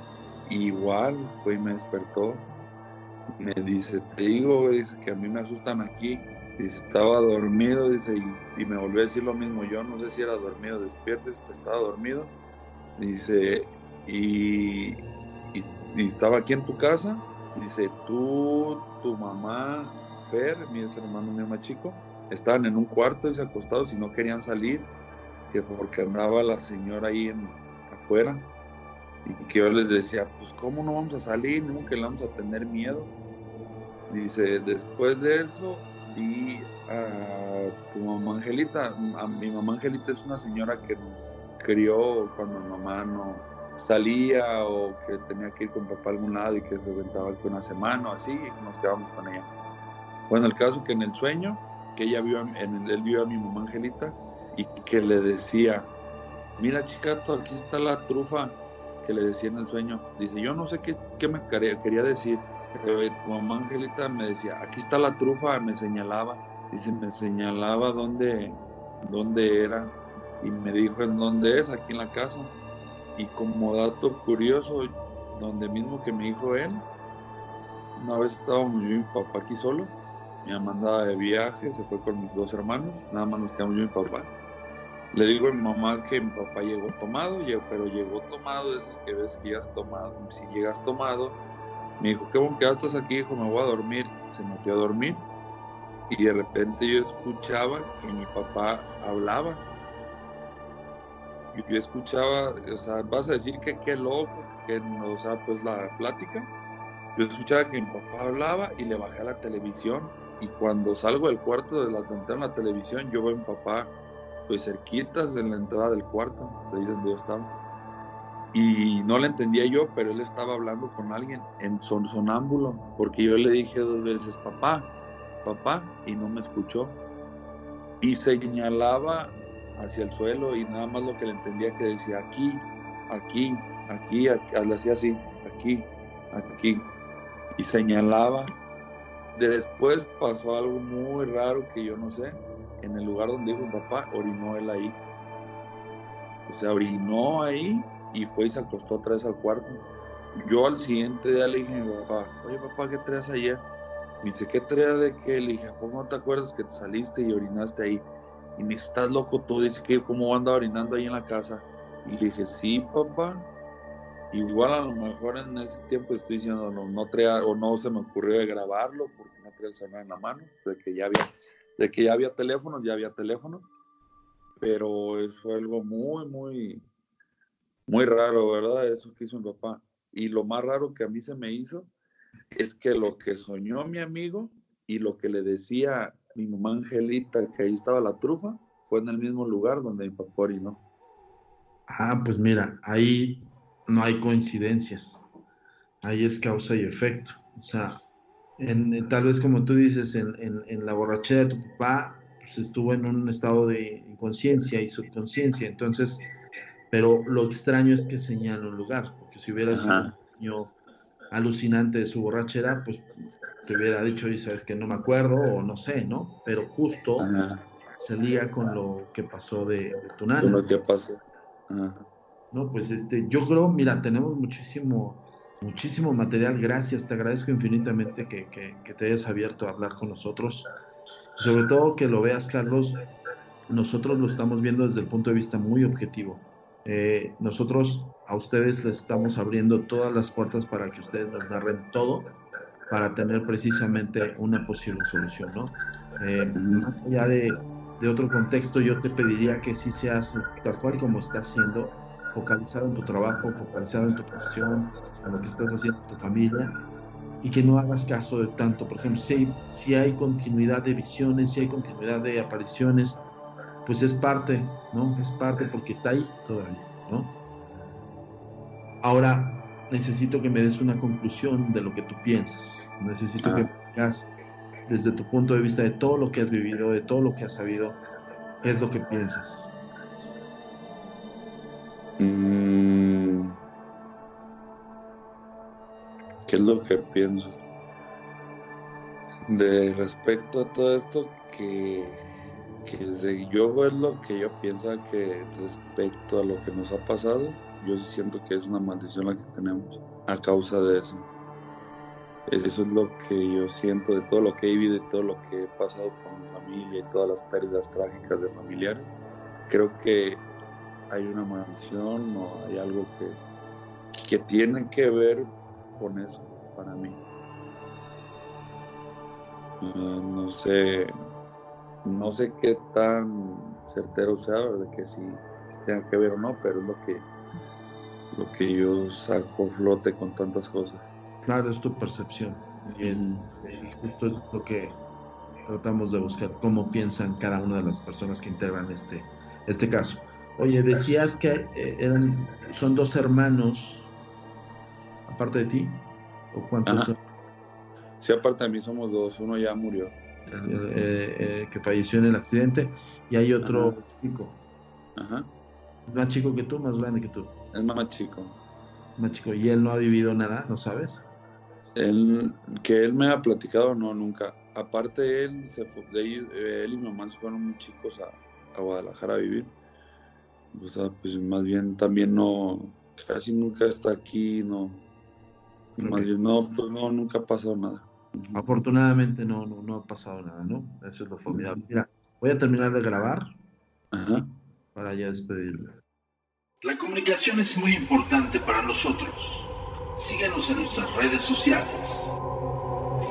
Speaker 4: igual, fue y me despertó. Me dice, te digo, que a mí me asustan aquí. Dice, estaba dormido, dice, y, me volvió a decir lo mismo. Yo no sé si era dormido, despierto, pues estaba dormido. Dice, y, estaba aquí en tu casa. Dice, tú, tu mamá, Fer, mi hermano mío más chico, estaban en un cuarto, dice, acostados y no querían salir, que porque andaba la señora ahí en, afuera y que yo les decía, pues cómo no vamos a salir, nunca que le vamos a tener miedo. Dice, después de eso vi a tu mamá Angelita. A mi mamá Angelita es una señora que nos crió cuando mi mamá no salía o que tenía que ir con papá a algún lado y que se aventaba aquí una semana o así y nos quedábamos con ella. Bueno, el caso que en el sueño, que ella vio, en, él vio a mi mamá Angelita y que le decía, mira chicato, aquí está la trufa que le decía en el sueño. Dice, yo no sé qué, qué me quería decir. Pero tu mamá Angelita me decía, aquí está la trufa, me señalaba. Dice, me señalaba dónde, dónde era. Y me dijo en dónde es, aquí en la casa. Y como dato curioso, donde mismo que me dijo él, una vez estábamos yo y mi papá aquí solo. Mi mamá andaba de viaje, se fue con mis dos hermanos, nada más nos quedamos yo y mi papá le digo a mi mamá que mi papá llegó tomado, pero llegó tomado de esas que ves que ya has tomado. Si llegas tomado, me dijo, qué bueno que ya estás aquí, hijo, me voy a dormir. Se metió a dormir y de repente yo escuchaba que mi papá hablaba. Y yo escuchaba, o sea, vas a decir que qué loco, que, o sea, pues la plática. Yo escuchaba que mi papá hablaba y le bajé a la televisión. Y cuando salgo del cuarto de la ventana de la televisión, yo veo a mi papá pues cerquitas de la entrada del cuarto, de ahí donde yo estaba. Y no le entendía yo, pero él estaba hablando con alguien en son sonámbulo, porque yo le dije dos veces, papá, papá, y no me escuchó. Y señalaba hacia el suelo y nada más lo que le entendía que decía aquí, aquí, aquí, aquí hacía así, aquí, aquí, y señalaba. Después pasó algo muy raro que yo no sé, en el lugar donde dijo papá, orinó él ahí. O sea, orinó ahí y fue y se acostó otra vez al cuarto. Yo al siguiente día le dije a mi papá, oye papá, ¿qué traes ayer? Me dice, ¿qué traía de qué? Le dije, ¿cómo no te acuerdas que te saliste y orinaste ahí? Y me dice, ¿estás loco tú? Dice, que ¿cómo anda orinando ahí en la casa? Y le dije, sí, papá. Igual a lo mejor en ese tiempo estoy diciendo, no, no traía, o no se me ocurrió de grabarlo porque no traía el celular en la mano, de que ya había, de que ya había teléfono, ya había teléfono. Pero fue algo muy, muy, muy raro, ¿verdad? Eso que hizo mi papá. Y lo más raro que a mí se me hizo es que lo que soñó mi amigo y lo que le decía mi mamá Angelita, que ahí estaba la trufa, fue en el mismo lugar donde mi papá orinó.
Speaker 3: Ah, pues mira, ahí no hay coincidencias. Ahí es causa y efecto. O sea, en, tal vez como tú dices, en, la borrachera de tu papá, pues estuvo en un estado de inconsciencia y subconsciencia. Entonces, pero lo extraño es que señala un lugar, porque si hubiera sido un alucinante de su borrachera, pues te hubiera dicho, y sabes que no me acuerdo, o no sé, ¿no? Pero justo se liga con lo que pasó de, de tu
Speaker 4: Con lo que pasó.
Speaker 3: No, pues este, yo creo, mira, tenemos muchísimo, muchísimo material. Gracias, te agradezco infinitamente que, te hayas abierto a hablar con nosotros. Sobre todo que lo veas, Carlos, nosotros lo estamos viendo desde el punto de vista muy objetivo eh, nosotros a ustedes les estamos abriendo todas las puertas para que ustedes nos narren todo para tener precisamente una posible solución, ¿no? Eh, más allá de, otro contexto, yo te pediría que sí seas tal cual como estás haciendo, focalizado en tu trabajo, focalizado en tu profesión, en lo que estás haciendo en tu familia, y que no hagas caso de tanto. Por ejemplo, si, si hay continuidad de visiones, si hay continuidad de apariciones, pues es parte, ¿no? Es parte porque está ahí todavía, ¿no? Ahora necesito que me des una conclusión de lo que tú piensas. Necesito que me digas desde tu punto de vista de todo lo que has vivido, de todo lo que has sabido, qué es lo que piensas.
Speaker 4: Mm. ¿Qué es lo que pienso? De respecto a todo esto que que yo es lo que yo pienso que respecto a lo que nos ha pasado, yo siento que es una maldición la que tenemos a causa de eso. Eso es lo que yo siento de todo lo que he vivido y todo lo que he pasado con mi familia y todas las pérdidas trágicas de familiares. Creo que hay una maldición o hay algo que, que tiene que ver con eso para mí. Ah, no sé, no sé qué tan certero sea, de que si, tenga que ver o no, pero es lo que, lo que yo saco flote con tantas cosas.
Speaker 3: Claro, es tu percepción. Y es, justo lo que tratamos de buscar, cómo piensan cada una de las personas que integran este, este caso. Oye, decías que eh, eran, son dos hermanos, aparte de ti, ¿o cuántos son?
Speaker 4: Sí, aparte de mí somos dos, uno ya murió.
Speaker 3: Eh, eh, que falleció en el accidente, y hay otro chico.
Speaker 4: Ajá.
Speaker 3: Más chico que tú, más grande que tú.
Speaker 4: Es más chico.
Speaker 3: Más chico. ¿Y él no ha vivido nada? ¿No sabes?
Speaker 4: Él, que él me ha platicado, no, nunca. Aparte, él, se fue, de ahí, él y mi mamá se fueron muy chicos a, a Guadalajara a vivir. O sea, pues más bien también no, casi nunca está aquí, no. Más bien, no, pues no, nunca ha pasado nada.
Speaker 3: Afortunadamente no, no, no, ha pasado nada, ¿no? Eso es lo formidable. Mira, voy a terminar de grabar para ya despedirlo.
Speaker 5: La comunicación es muy importante para nosotros. Síguenos en nuestras redes sociales.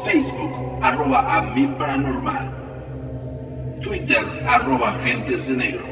Speaker 5: Facebook, arroba a mi paranormal. Twitter, arroba agentes de negro.